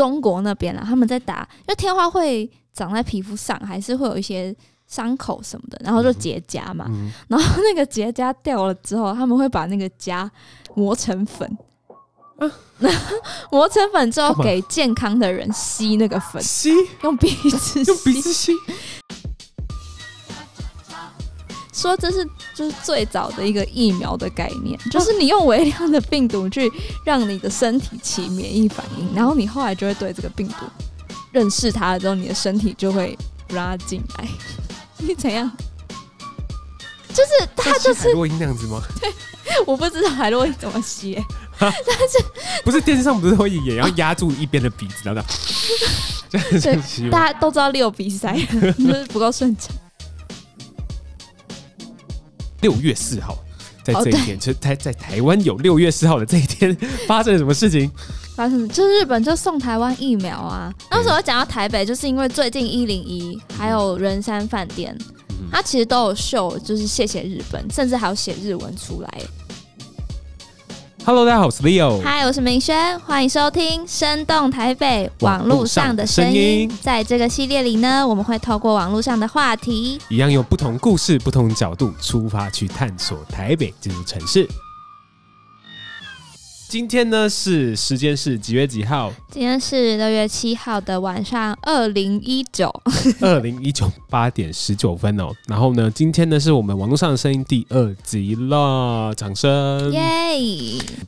中国那边啊，他们在打，因为天花会长在皮肤上，还是会有一些伤口什么的，然后就结痂嘛。嗯、然后那个结痂掉了之后，他们会把那个痂磨成粉，啊、磨成粉之后给健康的人吸那个粉，吸？用鼻子吸，用鼻子吸。说这是就是最早的一个疫苗的概念，就是你用微量的病毒去让你的身体起免疫反应，然后你后来就会对这个病毒认识它了之后，你的身体就会不让它进来。你怎样？就是它就是海洛因那样子吗？对，我不知道海洛因怎么吸、欸，但是不是电视上不是会演，然后压住一边的鼻子，然后这样这样？大家都知道六鼻塞，就是不够顺畅。六月四号，在这一天，就台在台湾有六月四号的这一天，发生了什么事情？发生就是日本就送台湾疫苗啊。那为什么讲到台北？就是因为最近一零一还有仁山饭店，它其实都有秀，就是谢谢日本，甚至还有写日文出来。Hello，大家好，我是 Leo。Hi，我是明轩，欢迎收听《生动台北网络上的声音》。在这个系列里呢，我们会透过网络上的话题，一样用不同故事、不同角度出发去探索台北这座城市。今天呢是时间是几月几号？今天是六月七号的晚上二零一九，二零一九八点十九分哦。然后呢，今天呢是我们网络上的声音第二集了，掌声！耶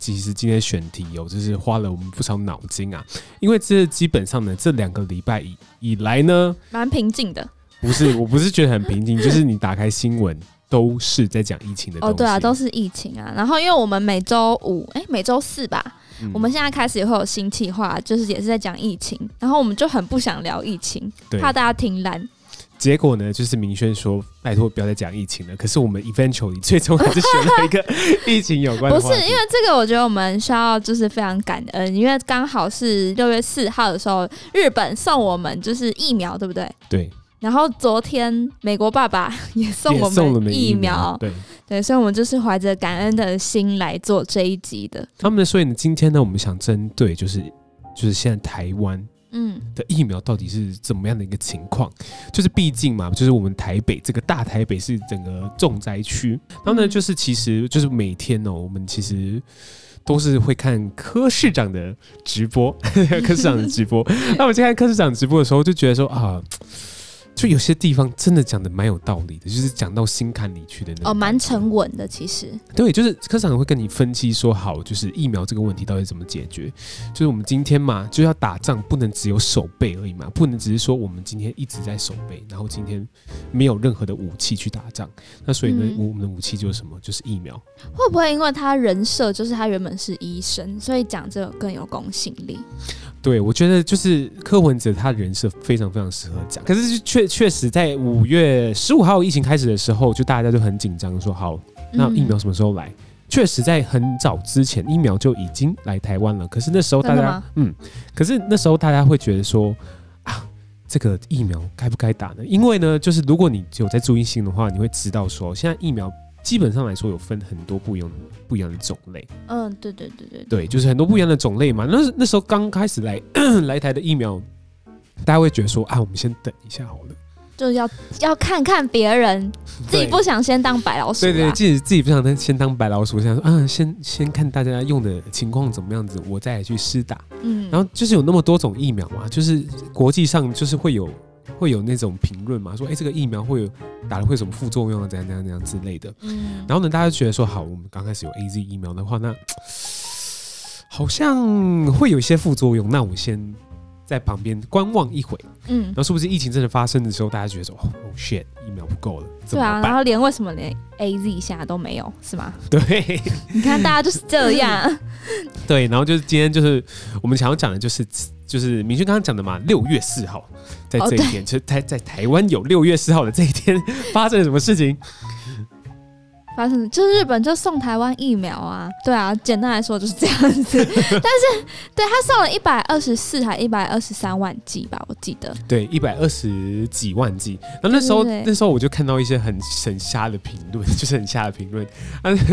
其实今天选题有、哦、就是花了我们不少脑筋啊，因为这基本上呢这两个礼拜以以来呢，蛮平静的。不是，我不是觉得很平静，就是你打开新闻。都是在讲疫情的哦，对啊，都是疫情啊。然后，因为我们每周五，哎、欸，每周四吧，嗯、我们现在开始也会有新计划，就是也是在讲疫情。然后我们就很不想聊疫情，怕大家听烂。结果呢，就是明轩说：“拜托，不要再讲疫情了。”可是我们 eventually 最终还是选了一个 疫情有关的。不是因为这个，我觉得我们需要就是非常感恩，因为刚好是六月四号的时候，日本送我们就是疫苗，对不对？对。然后昨天美国爸爸 也送我们疫苗，对对，所以我们就是怀着感恩的心来做这一集的。他们所以呢，今天呢，我们想针对就是就是现在台湾嗯的疫苗到底是怎么样的一个情况？嗯、就是毕竟嘛，就是我们台北这个大台北是整个重灾区，然后呢，就是其实就是每天哦，我们其实都是会看柯市长的直播，柯市长的直播。那我们在看柯市长直播的时候，就觉得说啊。就有些地方真的讲的蛮有道理的，就是讲到心坎里去的那种。哦，蛮沉稳的，其实。对，就是科长会跟你分析说，好，就是疫苗这个问题到底怎么解决？就是我们今天嘛，就要打仗，不能只有守备而已嘛，不能只是说我们今天一直在守备，然后今天没有任何的武器去打仗。那所以呢，嗯、我们的武器就是什么？就是疫苗。会不会因为他人设就是他原本是医生，所以讲这个更有公信力？对，我觉得就是柯文哲他人设非常非常适合讲，可是确确实在五月十五号疫情开始的时候，就大家就很紧张，说好，那疫苗什么时候来？嗯、确实在很早之前，疫苗就已经来台湾了。可是那时候大家，嗯，可是那时候大家会觉得说啊，这个疫苗该不该打呢？因为呢，就是如果你有在注意性的话，你会知道说现在疫苗。基本上来说，有分很多不一样、不一样的种类。嗯，对对对对，对，就是很多不一样的种类嘛。那那时候刚开始来 来台的疫苗，大家会觉得说啊，我们先等一下好了，就要要看看别人，自己不想先当白老鼠。对，对对，自己自己不想先当白老鼠，想说啊，先先看大家用的情况怎么样子，我再来去施打。嗯，然后就是有那么多种疫苗嘛，就是国际上就是会有。会有那种评论嘛，说哎、欸，这个疫苗会有打了会有什么副作用啊，怎样怎样怎样之类的。嗯，然后呢，大家就觉得说，好，我们刚开始有 AZ 疫苗的话，那好像会有一些副作用，那我们先在旁边观望一会。嗯，然后是不是疫情真的发生的时候，大家觉得说，哦，shit，疫苗不够了。对啊，然后连为什么连 AZ 现在都没有，是吗？对，你看大家就是这样。对，然后就是今天就是我们想要讲的就是。就是明轩刚刚讲的嘛，六月四号，在这一天，就在在台湾有六月四号的这一天发生了什么事情？发生就是日本就送台湾疫苗啊，对啊，简单来说就是这样子。但是对他送了一百二十四还一百二十三万剂吧，我记得。对，一百二十几万剂。然后那时候那时候我就看到一些很很瞎的评论，就是很瞎的评论。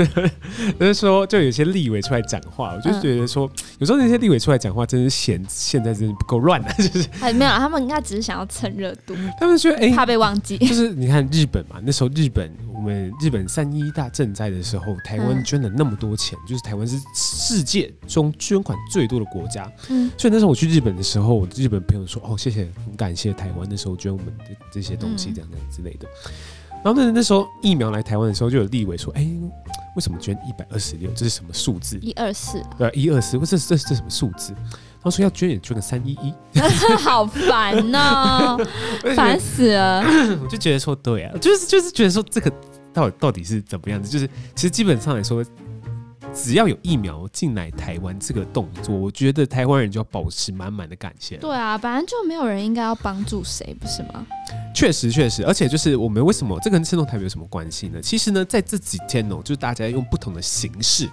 那时候就有些立委出来讲话，我就觉得说，嗯、有时候那些立委出来讲话，真是嫌现在真是不够乱啊，就是。还没有，他们应该只是想要蹭热度。他们觉得哎，怕被忘记。就是你看日本嘛，那时候日本。我们日本三一大赈灾的时候，台湾捐了那么多钱，嗯、就是台湾是世界中捐款最多的国家。嗯，所以那时候我去日本的时候，我日本朋友说：“哦，谢谢，很感谢台湾那时候捐我们的这些东西，这样这样之类的。嗯”然后那那时候疫苗来台湾的时候，就有立委说：“哎，为什么捐一百二十六？这是什么数字？一二四？对，一二四？这这这什么数字？”他说：“要捐也捐个三一一。”好烦哦，烦死了！我就觉得说，对啊，就是就是觉得说这个。到底到底是怎么样子？就是其实基本上来说，只要有疫苗进来台湾这个动作，我觉得台湾人就要保持满满的感谢。对啊，反正就没有人应该要帮助谁，不是吗？确实确实，而且就是我们为什么这跟刺痛台北有什么关系呢？其实呢，在这几天哦，就是大家用不同的形式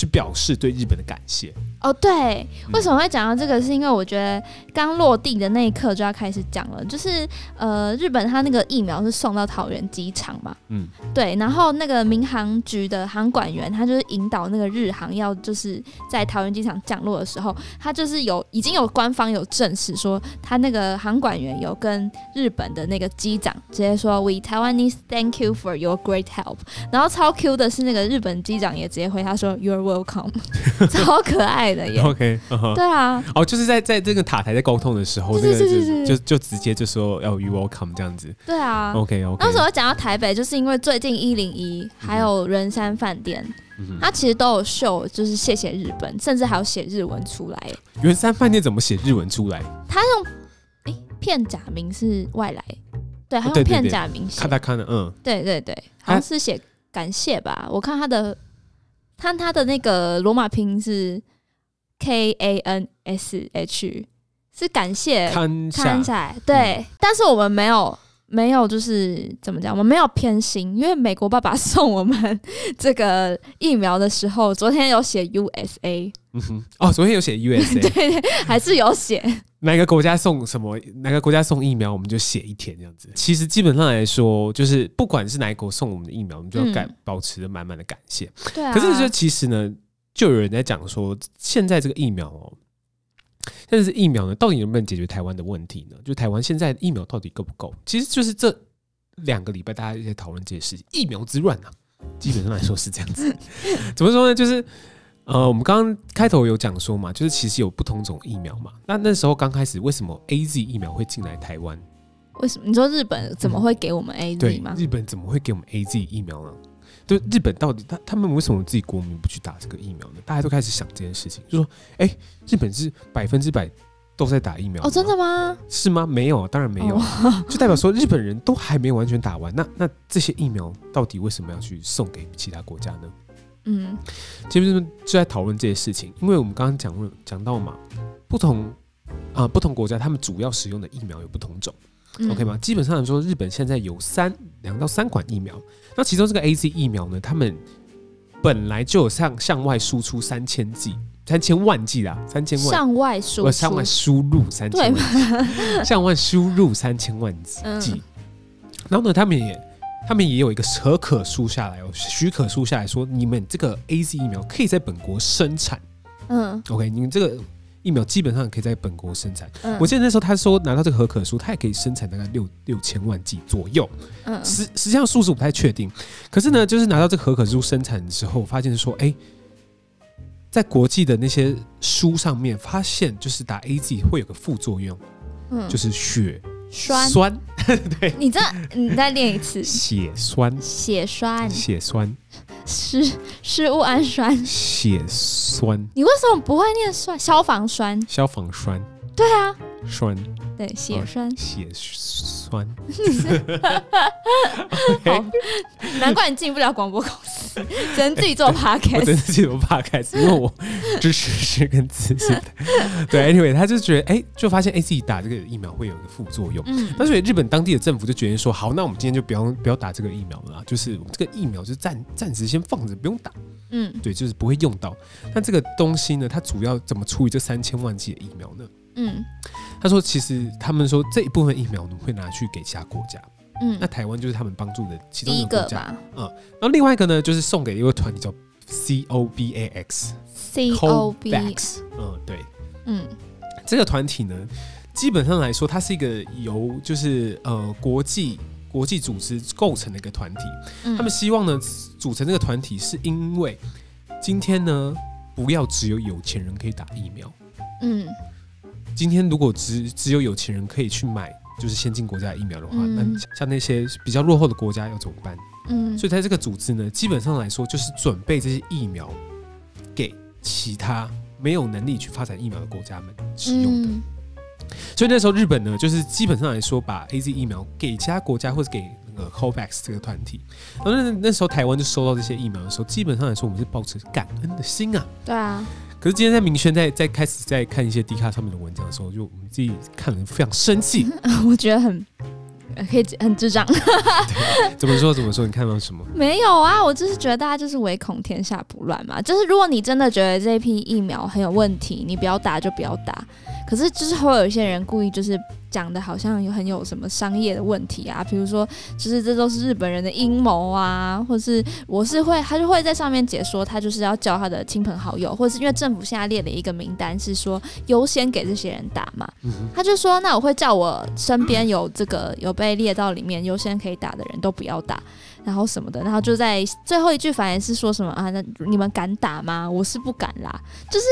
去表示对日本的感谢。哦，对，为什么会讲到这个？是因为我觉得刚落地的那一刻就要开始讲了，就是呃，日本它那个疫苗是送到桃园机场嘛，嗯，对，然后那个民航局的航管员他就是引导那个日航要就是在桃园机场降落的时候，他就是有已经有官方有证实说，他那个航管员有跟日本的那个机长直接说，We Taiwanese thank you for your great help。然后超 Q 的是那个日本机长也直接回他说，You're welcome，超可爱的耶。OK，、uh huh. 对啊，哦，就是在在这个塔台在沟通的时候，对对对对，就就直接就说要 You welcome 这样子。对啊，OK OK。那时候讲到台北，就是因为最近一零一还有圆山饭店，它其实都有秀，就是谢谢日本，甚至还有写日文出来。圆山饭店怎么写日文出来？他用哎片假名是外来，对，他用片假名写。看他看的，嗯，对对对，好像是写感谢吧？我看他的，看他的那个罗马拼音是。K A N S H 是感谢，看起来对，嗯、但是我们没有没有就是怎么讲，我们没有偏心，因为美国爸爸送我们这个疫苗的时候，昨天有写 U S A，嗯哼，哦，昨天有写 U S A，对，还是有写哪个国家送什么，哪个国家送疫苗，我们就写一天这样子。其实基本上来说，就是不管是哪一国送我们的疫苗，我们就要感、嗯、保持着满满的感谢。对啊，可是说其实呢。就有人在讲说，现在这个疫苗哦，但是疫苗呢，到底能不能解决台湾的问题呢？就台湾现在疫苗到底够不够？其实就是这两个礼拜大家在讨论这些事情，疫苗之乱啊，基本上来说是这样子。怎么说呢？就是呃，我们刚刚开头有讲说嘛，就是其实有不同种疫苗嘛。那那时候刚开始，为什么 AZ 疫苗会进来台湾？为什么？你说日本怎么会给我们 AZ 吗？嗯，日本怎么会给我们 AZ 疫苗呢？就日本到底他他们为什么自己国民不去打这个疫苗呢？大家都开始想这件事情，就说：哎、欸，日本是百分之百都在打疫苗哦？真的吗？是吗？没有，当然没有，哦、就代表说日本人都还没有完全打完。那那这些疫苗到底为什么要去送给其他国家呢？嗯，其实就在讨论这些事情，因为我们刚刚讲讲到嘛，不同啊、呃、不同国家他们主要使用的疫苗有不同种。OK 吗？基本上来说，日本现在有三两到三款疫苗。那其中这个 AZ 疫苗呢，他们本来就有向向外输出三千剂、三千万剂啦，三千万向外输出，向外输入三千万，向外输入三千万剂。嗯、然后呢，他们也他们也有一个核可书下来哦，许可书下来说，你们这个 AZ 疫苗可以在本国生产。嗯，OK，你们这个。疫苗基本上可以在本国生产。嗯、我记得那时候他说拿到这个核可书，他也可以生产大概六六千万剂左右。嗯，实实际上数字我不太确定。可是呢，就是拿到这个核可书生产的时候，发现说，哎、欸，在国际的那些书上面发现，就是打 AZ 会有个副作用，嗯，就是血栓酸。对，你这你再练一次，血栓，血栓，血栓。是食物氨酸，血栓。你为什么不会念酸？消防栓，消防栓。对啊，酸，对，血栓，血栓。好，难怪你进不了广播公司，只能自己做 podcast。我真的自己做 podcast，因为我支持是跟自信的。对，anyway，他就觉得，哎，就发现，哎，自己打这个疫苗会有一个副作用。嗯。那所以日本当地的政府就决定说，好，那我们今天就不要不要打这个疫苗了，就是我们这个疫苗就暂暂时先放着，不用打。嗯。对，就是不会用到。那这个东西呢，它主要怎么处理这三千万剂的疫苗呢？嗯。他说，其实他们说这一部分疫苗呢会拿去给其他国家。嗯，那台湾就是他们帮助的其中一个国家。嗯，然后另外一个呢，就是送给一个团体叫 C O B A X。C O B A X。嗯，对。嗯，这个团体呢，基本上来说，它是一个由就是呃国际国际组织构成的一个团体。嗯，他们希望呢组成这个团体，是因为今天呢不要只有有钱人可以打疫苗。嗯，今天如果只只有有钱人可以去买。就是先进国家的疫苗的话，嗯、那像那些比较落后的国家要怎么办？嗯，所以在这个组织呢，基本上来说就是准备这些疫苗给其他没有能力去发展疫苗的国家们使用的。嗯、所以那时候日本呢，就是基本上来说把 AZ 疫苗给其他国家或者给那个 COVAX 这个团体。然后那那时候台湾就收到这些疫苗的时候，基本上来说我们是抱持感恩的心啊。对啊。可是今天在明轩在在开始在看一些 D 卡上面的文章的时候，就我们自己看了非常生气，我觉得很可以很智障。怎么说怎么说？你看到什么？没有啊，我就是觉得大家就是唯恐天下不乱嘛。就是如果你真的觉得这批疫苗很有问题，你不要打就不要打。可是就是会有一些人故意就是。讲的好像有很有什么商业的问题啊，比如说，就是这都是日本人的阴谋啊，或是我是会，他就会在上面解说，他就是要叫他的亲朋好友，或者是因为政府现在列了一个名单，是说优先给这些人打嘛，他就说，那我会叫我身边有这个有被列到里面优先可以打的人都不要打，然后什么的，然后就在最后一句反而是说什么啊，那你们敢打吗？我是不敢啦，就是。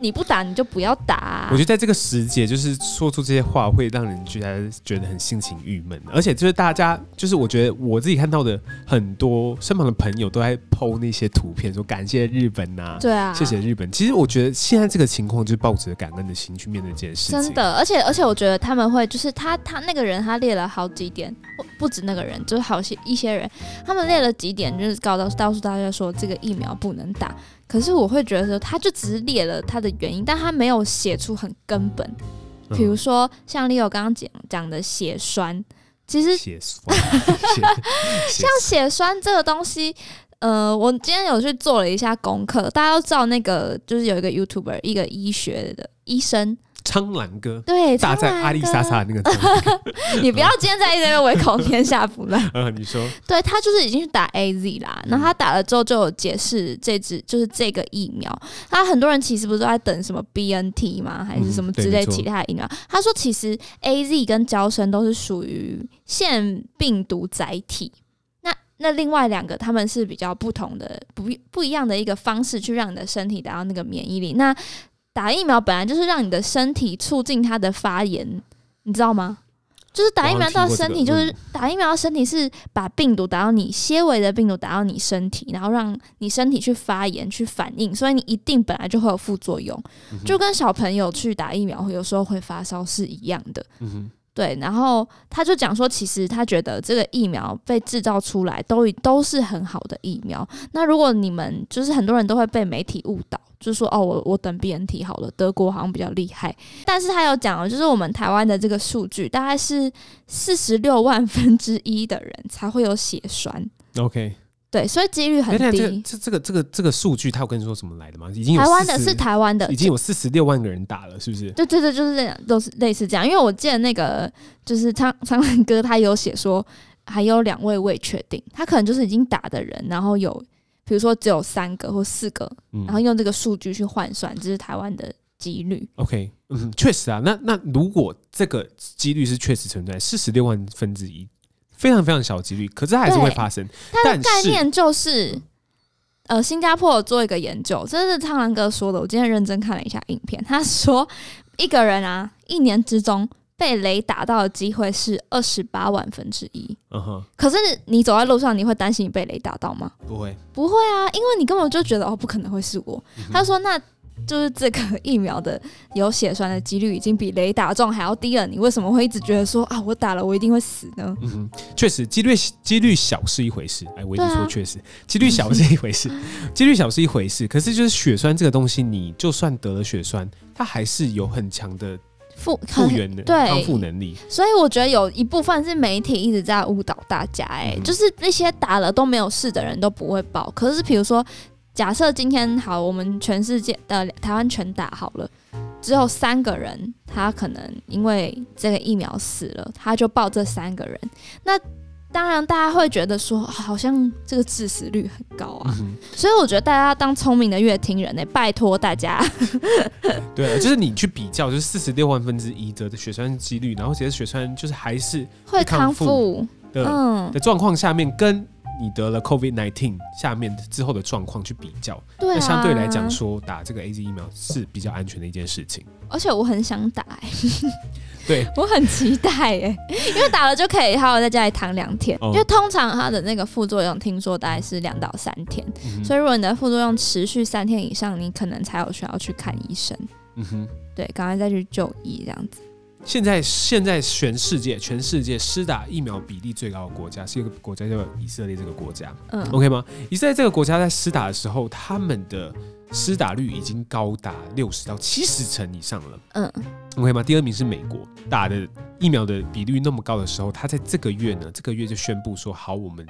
你不打你就不要打啊。我觉得在这个时节，就是说出这些话会让人觉得觉得很心情郁闷，而且就是大家就是我觉得我自己看到的很多身旁的朋友都在 po 那些图片，说感谢日本呐，对啊，谢谢日本。其实我觉得现在这个情况就是抱着感恩的心去面对这件事情。真的，而且而且我觉得他们会就是他他那个人他列了好几点，不不止那个人，就是好些一些人，他们列了几点，就是告诉告诉大家说这个疫苗不能打。可是我会觉得说，他就只是列了他的原因，但他没有写出很根本。比如说，像 Leo 刚刚讲讲的血栓，其实血栓，像血栓这个东西，呃，我今天有去做了一下功课，大家都知道那个就是有一个 YouTuber，一个医学的医生。苍兰哥，对，打在阿丽莎莎那个，你不要今天在那边唯恐天下不乱。嗯，你说，对他就是已经去打 A Z 啦，然后他打了之后就有解释这支就是这个疫苗。他很多人其实不是都在等什么 B N T 吗？还是什么之类其他的疫苗？他说其实 A Z 跟娇生都是属于腺病毒载体。那那另外两个他们是比较不同的，不不一样的一个方式去让你的身体达到那个免疫力。那打疫苗本来就是让你的身体促进它的发炎，你知道吗？就是打疫苗到身体，就是打疫苗到身体是把病毒打到你，纤维的病毒打到你身体，然后让你身体去发炎去反应，所以你一定本来就会有副作用，就跟小朋友去打疫苗有时候会发烧是一样的。对，然后他就讲说，其实他觉得这个疫苗被制造出来都都是很好的疫苗。那如果你们就是很多人都会被媒体误导。就说哦，我我等 BNT 好了，德国好像比较厉害，但是他有讲了，就是我们台湾的这个数据大概是四十六万分之一的人才会有血栓。OK，对，所以几率很低。这这个这个这个数据，他有跟你说什么来的吗？已经有台湾的是台湾的，已经有四十六万个人打了，是不是？对对对，就是这样，都是类似这样。因为我记得那个就是苍苍兰哥，他有写说还有两位未确定，他可能就是已经打的人，然后有。比如说只有三个或四个，然后用这个数据去换算，这是台湾的几率。OK，嗯，确实啊。那那如果这个几率是确实存在，四十六万分之一，非常非常小几率，可是它还是会发生。它的概念就是，呃，新加坡有做一个研究，这是苍狼哥说的。我今天认真看了一下影片，他说一个人啊，一年之中。被雷打到的机会是二十八万分之一。嗯哼可是你走在路上，你会担心你被雷打到吗？不会，不会啊，因为你根本就觉得哦，不可能会是我。Uh. 他说：“那就是这个疫苗的有血栓的几率已经比雷打中还要低了，你为什么会一直觉得说啊，我打了我一定会死呢？嗯哼，确实，几率几率小是一回事。哎，我一直说确实，几率小是一回事，几率小是一回事。可是就是血栓这个东西，你就算得了血栓，它还是有很强的复复原的康复能力。所以我觉得有一部分是媒体一直在误导大家，哎、嗯，就是那些打了都没有事的人都不会报。可是比如说。假设今天好，我们全世界的台湾全打好了，只有三个人他可能因为这个疫苗死了，他就报这三个人。那当然大家会觉得说，好像这个致死率很高啊。嗯、所以我觉得大家要当聪明的乐听人呢、欸，拜托大家。对，就是你去比较，就是四十六万分之一的血栓几率，然后其实血栓就是还是会康复的嗯的状况下面跟。你得了 COVID nineteen 下面之后的状况去比较，对啊，那相对来讲说打这个 AZ 疫苗是比较安全的一件事情。而且我很想打、欸，对，我很期待、欸，因为打了就可以好好在家里躺两天。哦、因为通常它的那个副作用听说大概是两到三天，嗯、所以如果你的副作用持续三天以上，你可能才有需要去看医生。嗯哼，对，赶快再去就医这样子。现在，现在全世界，全世界施打疫苗比例最高的国家是一个国家叫以色列，这个国家，嗯，OK 吗？以色列这个国家在施打的时候，他们的施打率已经高达六十到七十成以上了，嗯，OK 吗？第二名是美国，打的疫苗的比率那么高的时候，他在这个月呢，这个月就宣布说，好，我们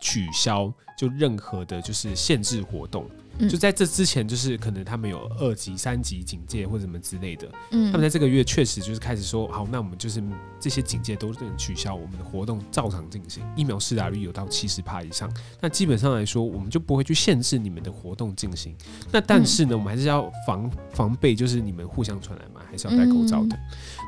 取消就任何的就是限制活动。就在这之前，就是可能他们有二级、三级警戒或者什么之类的。嗯，他们在这个月确实就是开始说，好，那我们就是这些警戒都能取消，我们的活动照常进行。疫苗施打率有到七十趴以上，那基本上来说，我们就不会去限制你们的活动进行。那但是呢，我们还是要防防备，就是你们互相传染嘛，还是要戴口罩的，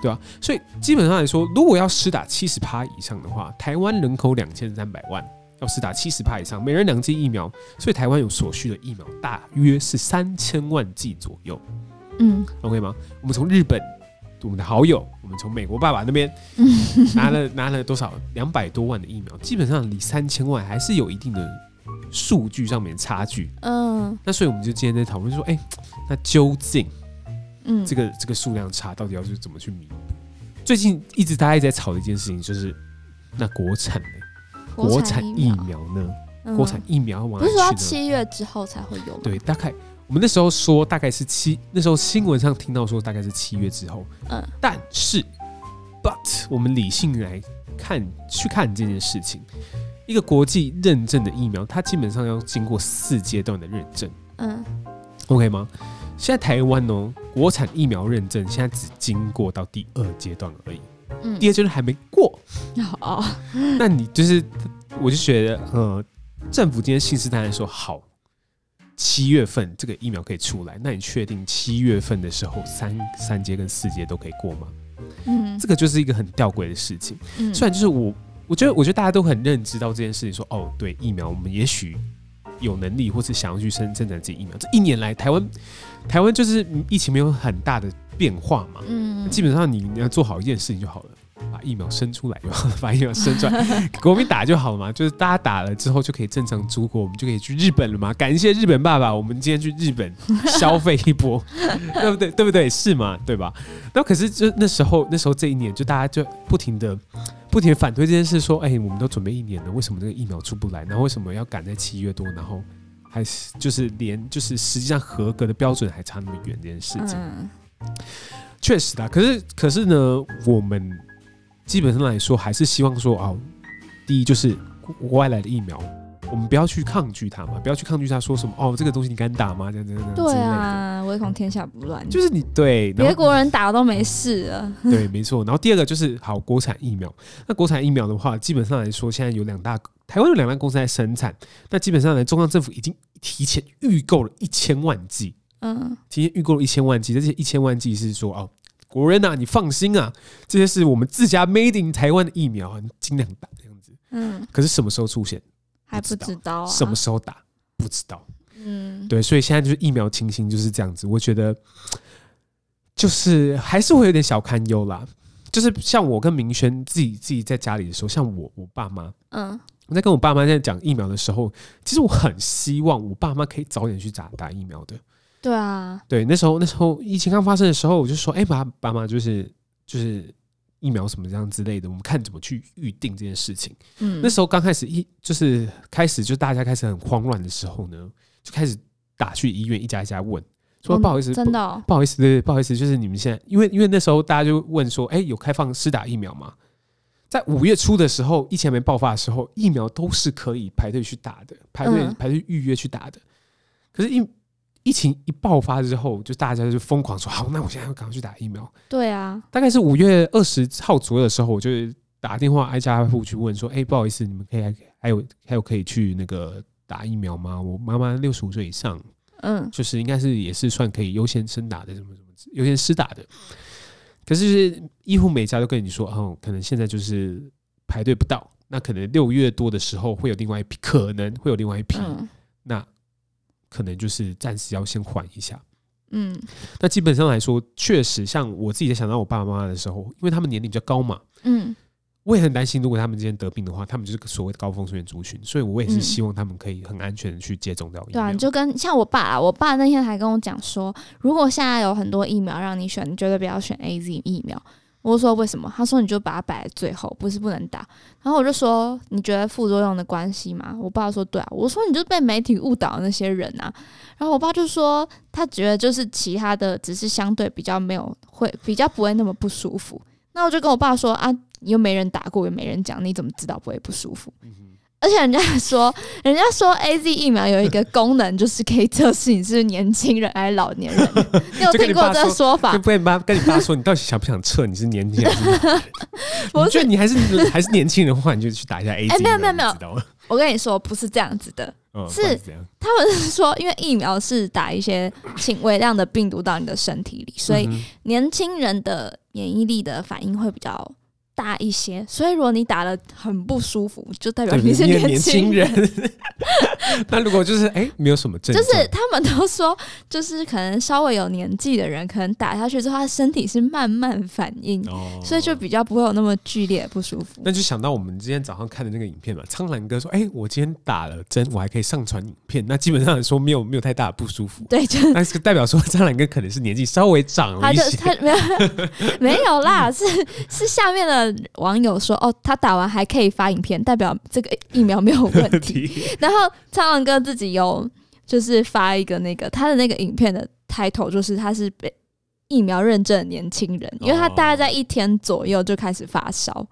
对吧？所以基本上来说，如果要施打七十趴以上的话，台湾人口两千三百万。要施打七十帕以上，每人两剂疫苗，所以台湾有所需的疫苗大约是三千万剂左右。嗯，OK 吗？我们从日本，我们的好友，我们从美国爸爸那边 拿了拿了多少两百多万的疫苗，基本上离三千万还是有一定的数据上面差距。嗯，那所以我们就今天在讨论说，哎、欸，那究竟，嗯，这个这个数量差到底要是怎么去弥补？最近一直大家一直在吵的一件事情就是，那国产的。国产疫苗呢？国产疫苗？不是说七月之后才会有吗？对，大概我们那时候说大概是七，那时候新闻上听到说大概是七月之后。嗯，但是，but 我们理性来看，去看这件事情，一个国际认证的疫苗，它基本上要经过四阶段的认证。嗯，OK 吗？现在台湾哦，国产疫苗认证现在只经过到第二阶段而已。嗯，第二阶段还没过哦，那你就是，我就觉得，呃，政府今天信誓旦旦说好，七月份这个疫苗可以出来，那你确定七月份的时候三三阶跟四阶都可以过吗？嗯，这个就是一个很吊诡的事情。嗯，虽然就是我，我觉得，我觉得大家都很认知到这件事情，说哦，对，疫苗我们也许有能力，或是想要去生生产自己疫苗。这一年来，台湾台湾就是疫情没有很大的。变化嘛，嗯，基本上你你要做好一件事情就好了，把疫苗生出来就好了，把疫苗生出来，国民打就好了嘛，就是大家打了之后就可以正常出国，我们就可以去日本了嘛。感谢日本爸爸，我们今天去日本消费一波，对不对？对不对？是嘛？对吧？那可是就那时候，那时候这一年，就大家就不停的、不停的反对这件事，说，哎，我们都准备一年了，为什么这个疫苗出不来？然后为什么要赶在七月多？然后还是就是连就是实际上合格的标准还差那么远这件事情。嗯确实的，可是可是呢，我们基本上来说还是希望说啊，第一就是国外来的疫苗，我们不要去抗拒它嘛，不要去抗拒它，说什么哦，这个东西你敢打吗？这样这样这样。对啊，唯恐天下不乱。就是你对别国人打都没事了。对，没错。然后第二个就是好国产疫苗，那国产疫苗的话，基本上来说，现在有两大台湾有两万公司在生产，那基本上呢，中央政府已经提前预购了一千万剂。嗯，提前预购了一千万剂，这些一千万剂是说哦，国人呐、啊，你放心啊，这些是我们自家 made in 台湾的疫苗，你尽量打这样子。嗯，可是什么时候出现还不知道，什么时候打不知道。嗯，对，所以现在就是疫苗情形就是这样子。我觉得就是还是会有点小堪忧啦。就是像我跟明轩自己自己在家里的时候，像我我爸妈，嗯，我在跟我爸妈在讲疫苗的时候，其实我很希望我爸妈可以早点去打打疫苗的。对啊，对，那时候那时候疫情刚发生的时候，我就说，哎、欸，爸爸妈就是就是疫苗什么这样之类的，我们看怎么去预定这件事情。嗯，那时候刚开始一就是开始就大家开始很慌乱的时候呢，就开始打去医院一家一家问，说不好意思，真的、哦不，好意思，对，不好意思，就是你们现在因为因为那时候大家就问说，哎、欸，有开放施打疫苗吗？在五月初的时候，疫情还没爆发的时候，疫苗都是可以排队去打的，排队排队预约去打的。可是疫疫情一爆发之后，就大家就疯狂说好，那我现在要赶快去打疫苗。对啊，大概是五月二十号左右的时候，我就打电话挨家挨户去问说，哎、欸，不好意思，你们可以还还有还有可以去那个打疫苗吗？我妈妈六十五岁以上，嗯，就是应该是也是算可以优先生打的，什么什么优先施打的。可是，是医护每家都跟你说，哦，可能现在就是排队不到，那可能六月多的时候会有另外一批，可能会有另外一批，嗯、那可能就是暂时要先缓一下。嗯，那基本上来说，确实像我自己在想到我爸爸妈妈的时候，因为他们年龄比较高嘛，嗯。我也很担心，如果他们之间得病的话，他们就是所谓的高风险族群，所以我也是希望他们可以很安全的去接种到疫苗。对啊，就跟像我爸啊，我爸那天还跟我讲说，如果现在有很多疫苗让你选，你绝对不要选 AZ 疫苗。我说为什么？他说你就把它摆在最后，不是不能打。然后我就说你觉得副作用的关系吗？我爸说对啊。我说你就被媒体误导的那些人啊。然后我爸就说他觉得就是其他的只是相对比较没有会比较不会那么不舒服。那我就跟我爸说啊。又没人打过，也没人讲，你怎么知道不会不舒服？而且人家说，人家说 AZ 疫苗有一个功能，就是可以测试你是年轻人还是老年人。你有听过这个说法？不跟你爸跟你爸说，你到底想不想测你是年轻人？我觉得你还是还是年轻人的话，你就去打一下 AZ。哎，没有没有没有，我跟你说不是这样子的，嗯、是他们是说，因为疫苗是打一些轻微量的病毒到你的身体里，所以年轻人的免疫力的反应会比较。大一些，所以如果你打了很不舒服，就代表你是年轻人。那如果就是哎、欸，没有什么症状，就是他们都说，就是可能稍微有年纪的人，可能打下去之后，他身体是慢慢反应，哦、所以就比较不会有那么剧烈不舒服。那就想到我们今天早上看的那个影片嘛，苍兰哥说：“哎、欸，我今天打了针，我还可以上传影片。”那基本上来说，没有没有太大的不舒服。对，就那是代表说苍兰哥可能是年纪稍微长了一些。他就他没有 没有啦，是是下面的。网友说：“哦，他打完还可以发影片，代表这个疫苗没有问题。”然后苍蓝鸽自己有就是发一个那个他的那个影片的 title，就是他是被疫苗认证的年轻人，因为他大概在一天左右就开始发烧，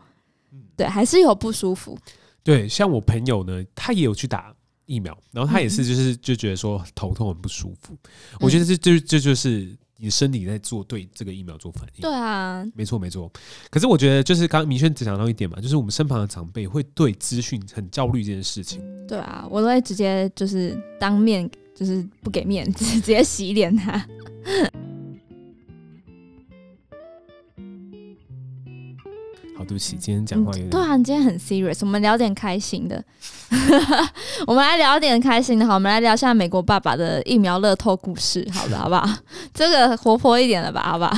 对，还是有不舒服。对，像我朋友呢，他也有去打疫苗，然后他也是就是就觉得说头痛很不舒服。我觉得这这这就是。你身体在做对这个疫苗做反应，对啊，没错没错。可是我觉得，就是刚刚明轩只讲到一点嘛，就是我们身旁的长辈会对资讯很焦虑这件事情。对啊，我都会直接就是当面就是不给面子，直接洗脸他。好，对不起，今天讲话有点、嗯……对啊，今天很 serious，我们聊点开心的。我们来聊点开心的，好，我们来聊一下美国爸爸的疫苗乐透故事，好的，好不好？这个活泼一点的吧，好不好？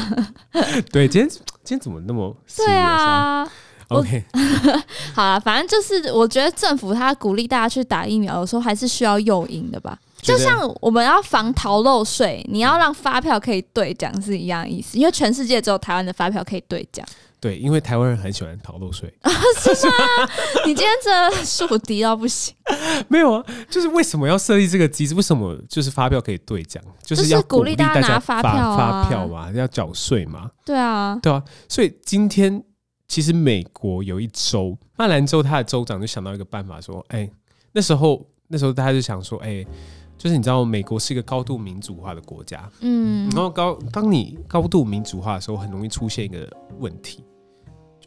对，今天今天怎么那么、啊？对啊，OK，好了，反正就是我觉得政府他鼓励大家去打疫苗有时候，还是需要诱因的吧。就像我们要防逃漏税，你要让发票可以兑奖是一样的意思，因为全世界只有台湾的发票可以兑奖。对，因为台湾人很喜欢逃漏税啊，是吗？你今天这树敌到不行。没有啊，就是为什么要设立这个机制？为什么就是发票可以兑奖？就是要鼓励大家拿发票啊，发票嘛，要缴税嘛。对啊，对啊。所以今天其实美国有一州，马兰州，他的州长就想到一个办法，说：“哎，那时候那时候大家就想说，哎。”就是你知道，美国是一个高度民主化的国家，嗯，然后高当你高度民主化的时候，很容易出现一个问题，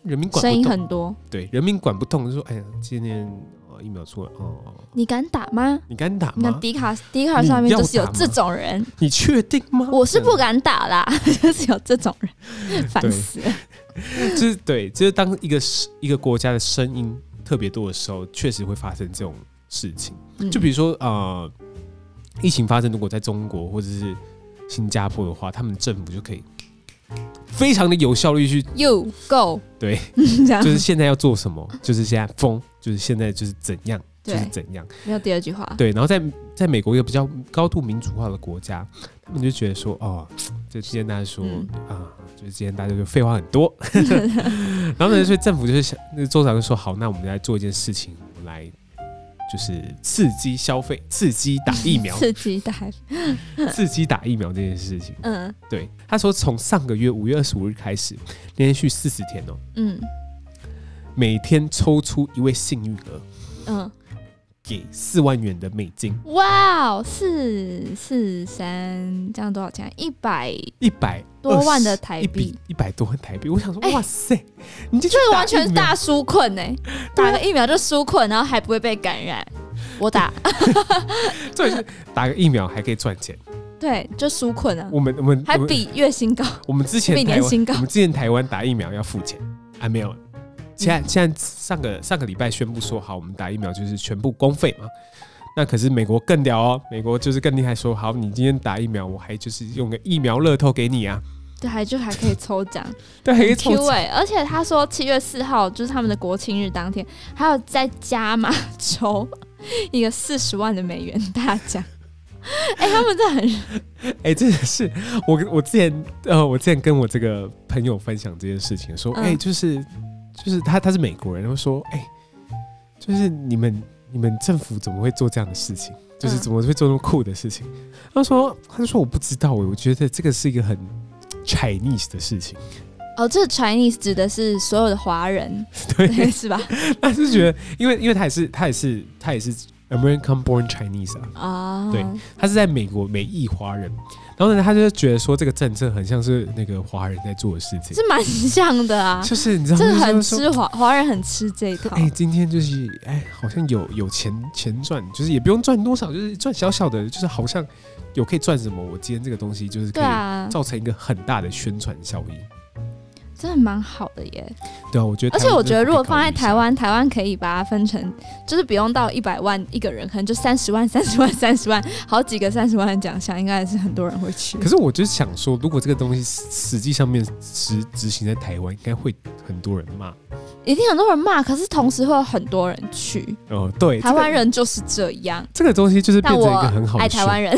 人民管，声音很多，对，人民管不动，就说，哎呀，今天疫苗出来，哦，你敢打吗？你敢打吗？那迪卡迪卡上面就是有这种人，你确定吗？我是不敢打啦，就是有这种人，烦死了。就是对，就是当一个一个国家的声音特别多的时候，确实会发生这种事情。就比如说，呃。疫情发生，如果在中国或者是新加坡的话，他们政府就可以非常的有效率去。You go。对，就是现在要做什么，就是现在疯，就是现在就是怎样。就是怎样，没有第二句话。对，然后在在美国一个比较高度民主化的国家，他们就觉得说，哦，就今天大家说啊、就是今天大家就废话很多，然后呢，所以政府就是想，那个州长就说，好，那我们来做一件事情。就是刺激消费，刺激打疫苗，刺激打，刺激打疫苗这件事情。嗯，对，他说从上个月五月二十五日开始，连续四十天哦、喔，嗯，每天抽出一位幸运儿，嗯，给四万元的美金。哇哦，四四三，这样多少钱？一百一百。多万的台币，一百多万台币，我想说，哇塞，欸、你这个完全是大纾困呢、欸！打个疫苗就纾困，然后还不会被感染。我打，对，打个疫苗还可以赚钱，对，就纾困啊。我们我们还比月薪高。我们之前年薪高，我们之前台湾打疫苗要付钱，还没有。现在现在上个上个礼拜宣布说好，我们打疫苗就是全部公费嘛。那可是美国更屌哦，美国就是更厉害，说好，你今天打疫苗，我还就是用个疫苗乐透给你啊。对，还就还可以抽奖，对，还可以抽奖。而且他说七月四号就是他们的国庆日当天，还有再加码抽一个四十万的美元大奖。哎、欸，他们这很，哎、欸，真的是我我之前呃，我之前跟我这个朋友分享这件事情，说，哎、就是就是他他是美国人，然后说，哎、欸，就是你们你们政府怎么会做这样的事情？就是怎么会做那么酷的事情？嗯、他说，他就说我不知道，我觉得这个是一个很。Chinese 的事情哦，这个 Chinese 指的是所有的华人，对，对是吧？他是觉得，因为因为他也是他也是他也是 American born Chinese 啊，啊，对，他是在美国美裔华人，然后呢，他就觉得说这个政策很像是那个华人在做的事情，是蛮像的啊，就是你知道，这个很吃华华人很吃这一套，哎，今天就是哎，好像有有钱钱赚，就是也不用赚多少，就是赚小小的，就是好像。有可以赚什么？我今天这个东西就是可以造成一个很大的宣传效益，真的蛮好的耶。对啊，我觉得，而且我觉得如果放在台湾，台湾可以把它分成，就是不用到一百万一个人，可能就三十万、三十万、三十万，好几个三十万的奖项，应该还是很多人会去。可是我就是想说，如果这个东西实际上面实执行在台湾，应该会很多人骂。一定很多人骂，可是同时会有很多人去。哦，对，台湾人就是这样。这个东西就是变成一个很好的，爱台湾人，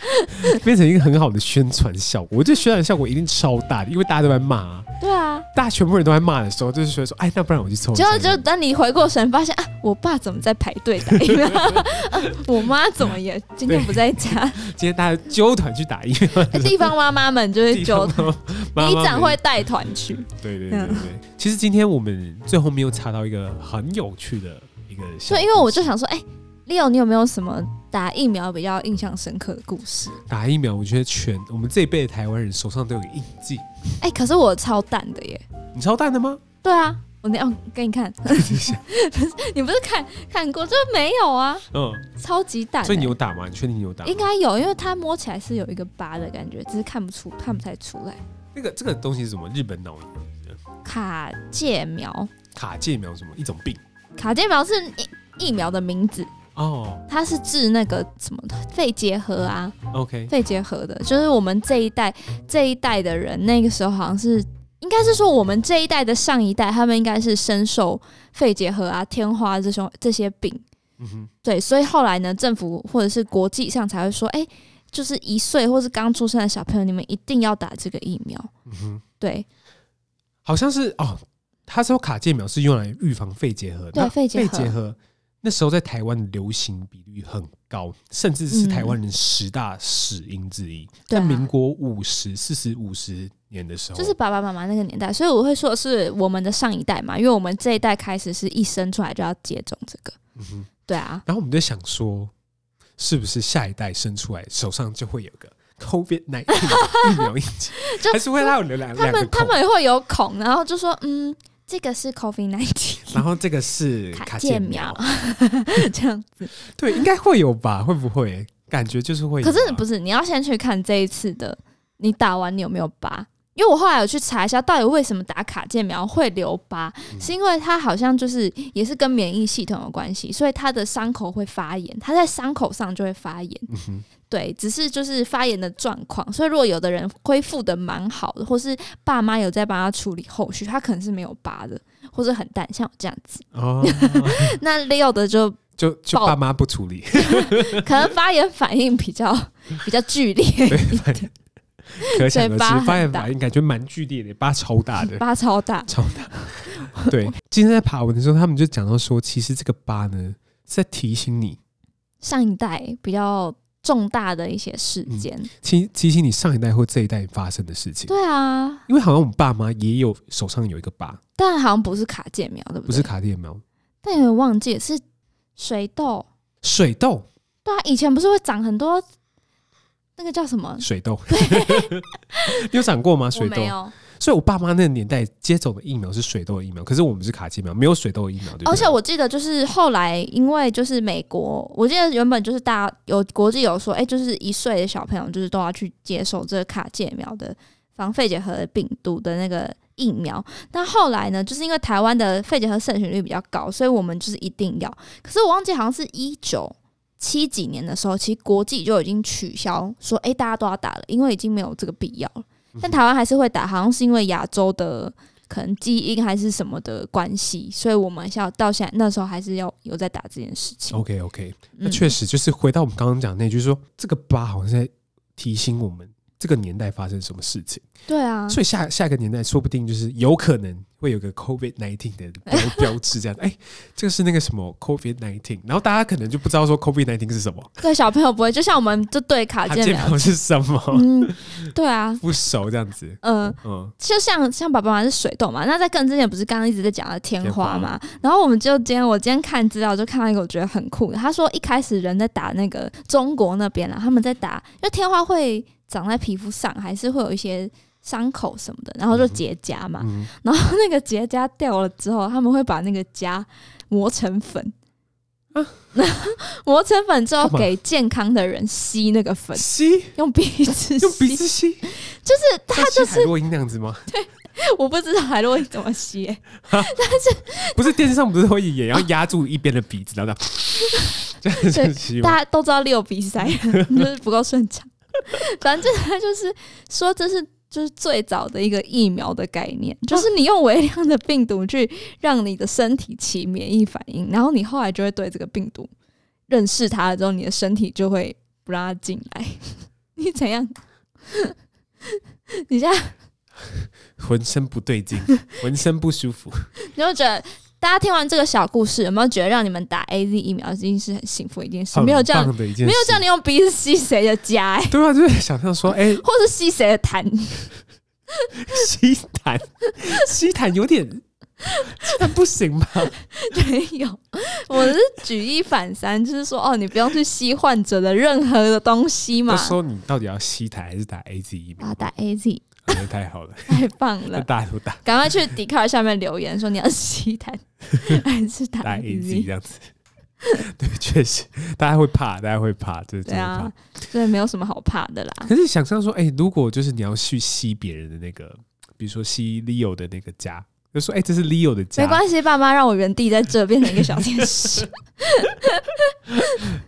变成一个很好的宣传效果。我觉得宣传效果一定超大的，因为大家都在骂啊。对啊，大家全部人都在骂的时候，就是觉得说，哎，那不然我去抽。结果就等你回过神，发现啊，我爸怎么在排队打疫苗？我妈怎么也今天不在家？今天大家揪团去打疫苗。地方妈妈们就会揪团，里长会带团去。对对对对，其实今天我们。最后没有查到一个很有趣的一个，对，因为我就想说，哎、欸，Leo，你有没有什么打疫苗比较印象深刻的故事？打疫苗，我觉得全我们这一辈那样给你看，你不是看看过，就没有啊？嗯，超级淡。所以你有打吗？你确定你有打？应该有，因为它摸起来是有一个疤的感觉，只是看不出，看不太出来。那个这个东西是什么？日本脑卡介苗，卡介苗什么一种病？卡介苗是疫疫苗的名字哦，它是治那个什么肺结核啊？OK，肺结核的，就是我们这一代这一代的人，那个时候好像是应该是说我们这一代的上一代，他们应该是深受肺结核啊、天花这种这些病。嗯哼，对，所以后来呢，政府或者是国际上才会说，哎、欸，就是一岁或是刚出生的小朋友，你们一定要打这个疫苗。嗯哼，对。好像是哦，他说卡介苗是用来预防肺结核。对，肺结核，肺结核那时候在台湾的流行比率很高，甚至是台湾人十大死因之一。嗯、在民国五十、四十五十年的时候，就是爸爸妈妈那个年代，所以我会说是我们的上一代嘛，因为我们这一代开始是一生出来就要接种这个。嗯哼，对啊。然后我们就想说，是不是下一代生出来手上就会有个？COVID nineteen 疫苗印记，还是会他有两两他们他们会有孔，然后就说嗯，这个是 COVID nineteen，然后这个是卡介苗，这样子，对，应该会有吧？会不会？感觉就是会有。可是不是？你要先去看这一次的，你打完你有没有疤？因为我后来有去查一下，到底为什么打卡介苗会留疤，嗯、是因为它好像就是也是跟免疫系统有关系，所以它的伤口会发炎，它在伤口上就会发炎。对，只是就是发炎的状况。所以如果有的人恢复的蛮好的，或是爸妈有在帮他处理后续，他可能是没有疤的，或者很淡，像我这样子。哦、那 Leo 的就 就就爸妈不处理，可能发炎反应比较比较剧烈一点。可想而知，发炎反应感觉蛮剧烈的，疤超大的，疤超大，超大。对，今天在爬文的时候，他们就讲到说，其实这个疤呢是在提醒你上一代比较重大的一些事件，提、嗯、提醒你上一代或这一代发生的事情。对啊，因为好像我们爸妈也有手上有一个疤，但好像不是卡介苗，对不对？不是卡介苗，但有点忘记是水痘。水痘？对啊，以前不是会长很多。那个叫什么水痘？你有长过吗？水痘？所以，我爸妈那个年代接种的疫苗是水痘疫苗，可是我们是卡介苗，没有水痘疫苗。对，而且我记得，就是后来因为就是美国，我记得原本就是大家有国际有说，哎、就是一岁的小朋友就是都要去接受这个卡介苗的防肺结核病毒的那个疫苗。但后来呢，就是因为台湾的肺结核盛行率比较高，所以我们就是一定要。可是我忘记好像是一九。七几年的时候，其实国际就已经取消说，哎、大家都要打了，因为已经没有这个必要了。但台湾还是会打，好像是因为亚洲的可能基因还是什么的关系，所以我们要到现在那时候还是要有在打这件事情。OK OK，那确实就是回到我们刚刚讲那句，说这个疤好像在提醒我们这个年代发生什么事情。对啊，所以下下一个年代说不定就是有可能。会有个 COVID nineteen 的 标标志这样子，哎、欸，这个是那个什么 COVID nineteen，然后大家可能就不知道说 COVID nineteen 是什么。对，小朋友不会，就像我们这对卡介苗是什么？嗯，对啊，不熟这样子。嗯嗯，就像像爸爸妈妈是水痘嘛，那在更之前不是刚刚一直在讲的天花嘛？然后我们就今天我今天看资料就看到一个我觉得很酷的，他说一开始人在打那个中国那边啊，他们在打，因为天花会长在皮肤上，还是会有一些。伤口什么的，然后就结痂嘛，然后那个结痂掉了之后，他们会把那个痂磨成粉，啊、磨成粉之后给健康的人吸那个粉，吸？用鼻子用鼻子吸，就是他就是海洛因那样子吗？对，我不知道海洛因怎么吸、欸，但是不是电视上不是会演，然后压住一边的鼻子，然后这样。这样吸，大家都知道利有鼻塞，就是不够顺畅，反正他就是说这是。就是最早的一个疫苗的概念，就是你用微量的病毒去让你的身体起免疫反应，然后你后来就会对这个病毒认识它了之后，你的身体就会不让它进来。你怎样？你现在浑身不对劲，浑身不舒服。你就觉得？大家听完这个小故事，有没有觉得让你们打 AZ 疫苗已经是很幸福的一件事？没有这样，没有叫你用鼻子吸谁的家、欸？对啊，就是想象说，哎、欸，或是吸谁的痰？吸痰，吸痰有点，那不行吧？没有，我是举一反三，就是说，哦，你不用去吸患者的任何的东西嘛。说你到底要吸痰还是打 AZ 疫苗？啊，太好了，太棒了！大家都打，赶快去 Dcard 下面留言说你要吸痰 还是打 AZ 这样子。对，确实大家会怕，大家会怕，这是真的怕。对啊，所以没有什么好怕的啦。可是想象说，哎、欸，如果就是你要去吸别人的那个，比如说吸 Leo 的那个痂。就说：“哎、欸，这是 Leo 的家。”没关系，爸妈让我原地在这变成一个小天使。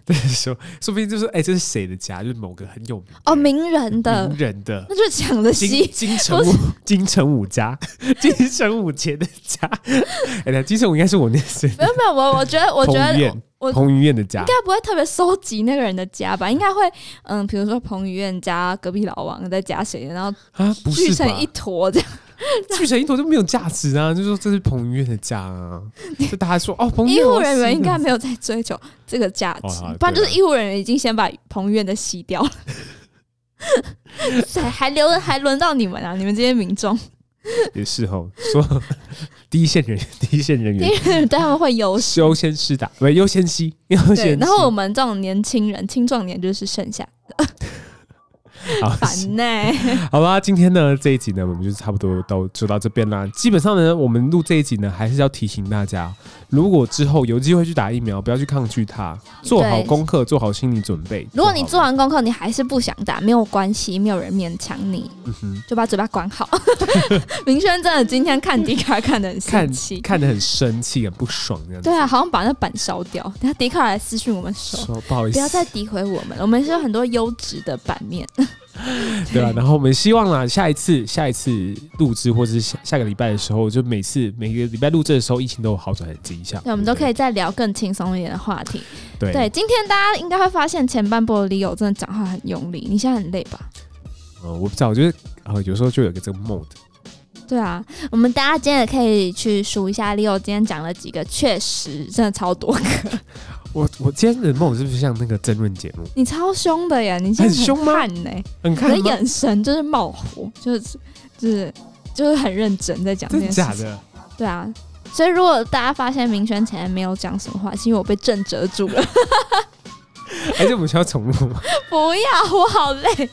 对，说说不定就是哎、欸，这是谁的家？就是某个很有名哦，名人的，名人的，那就抢的西金城武，金城武家，金城武前的家。哎呀，金城武应该是我那时没有没有，我我觉得我觉得我彭于晏的家应该不会特别收集那个人的家吧？应该会嗯，比如说彭于晏家隔壁老王在加谁，然后啊，聚成一坨这样。聚成一坨就没有价值啊！就说这是彭于晏的家啊，就大家说哦，彭于晏。医护人员应该没有在追求这个价值，哦、不然就是医护人员已经先把彭于晏的洗掉了。还 还留着，还轮到你们啊！你们这些民众也是哦，说 第一线人员，第一线人员，对他们会优优先施打，不优先吸优先。然后我们这种年轻人、青壮年就是剩下的。好烦呢，欸、好吧，今天呢这一集呢，我们就差不多都就到这边啦。基本上呢，我们录这一集呢，还是要提醒大家，如果之后有机会去打疫苗，不要去抗拒它，做好功课，做好心理准备。如果你做完功课，你还是不想打，没有关系，没有人勉强你，嗯、哼就把嘴巴管好。明轩真的今天看 Dcard 看得很生气，看得很生气，很不爽这样子。对啊，好像把那板烧掉。等下 Dcard 来私讯我们说，说，不好意思，不要再诋毁我们了。我们是有很多优质的版面。对啊，然后我们希望啦，下一次下一次录制或者是下下个礼拜的时候，就每次每个礼拜录制的时候，疫情都有好转的迹象。对，我们都可以再聊更轻松一点的话题。对，对，今天大家应该会发现前半部的 Leo 真的讲话很用力，你现在很累吧？呃，我不知道，我觉得呃有时候就有个这个 mode。对啊，我们大家今天也可以去数一下 Leo 今天讲了几个，确实真的超多个。我我今天的梦是不是像那个争论节目？你超凶的呀！你今天很凶吗？呢？很看吗？你的眼神就是冒火，就是就是就是很认真在讲这件事情。真假的？对啊，所以如果大家发现明轩前面没有讲什么话，是因为我被震折住了。还是我们需要重录吗？不要，我好累。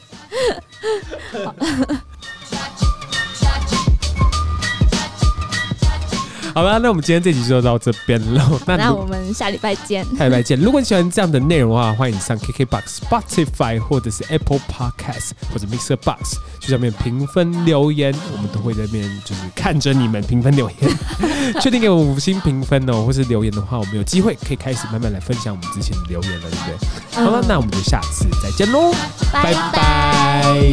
好好了，那我们今天这集就到这边喽。那，那我们下礼拜见。下礼拜见。如果你喜欢这样的内容的话，欢迎上 KKBOX、Spotify 或者是 Apple Podcast 或者 Mixer Box 去上面评分留言，我们都会在那边就是看着你们评分留言，确定给我们五星评分哦，或是留言的话，我们有机会可以开始慢慢来分享我们之前的留言了，对不对？嗯、好了，那我们就下次再见喽，拜拜。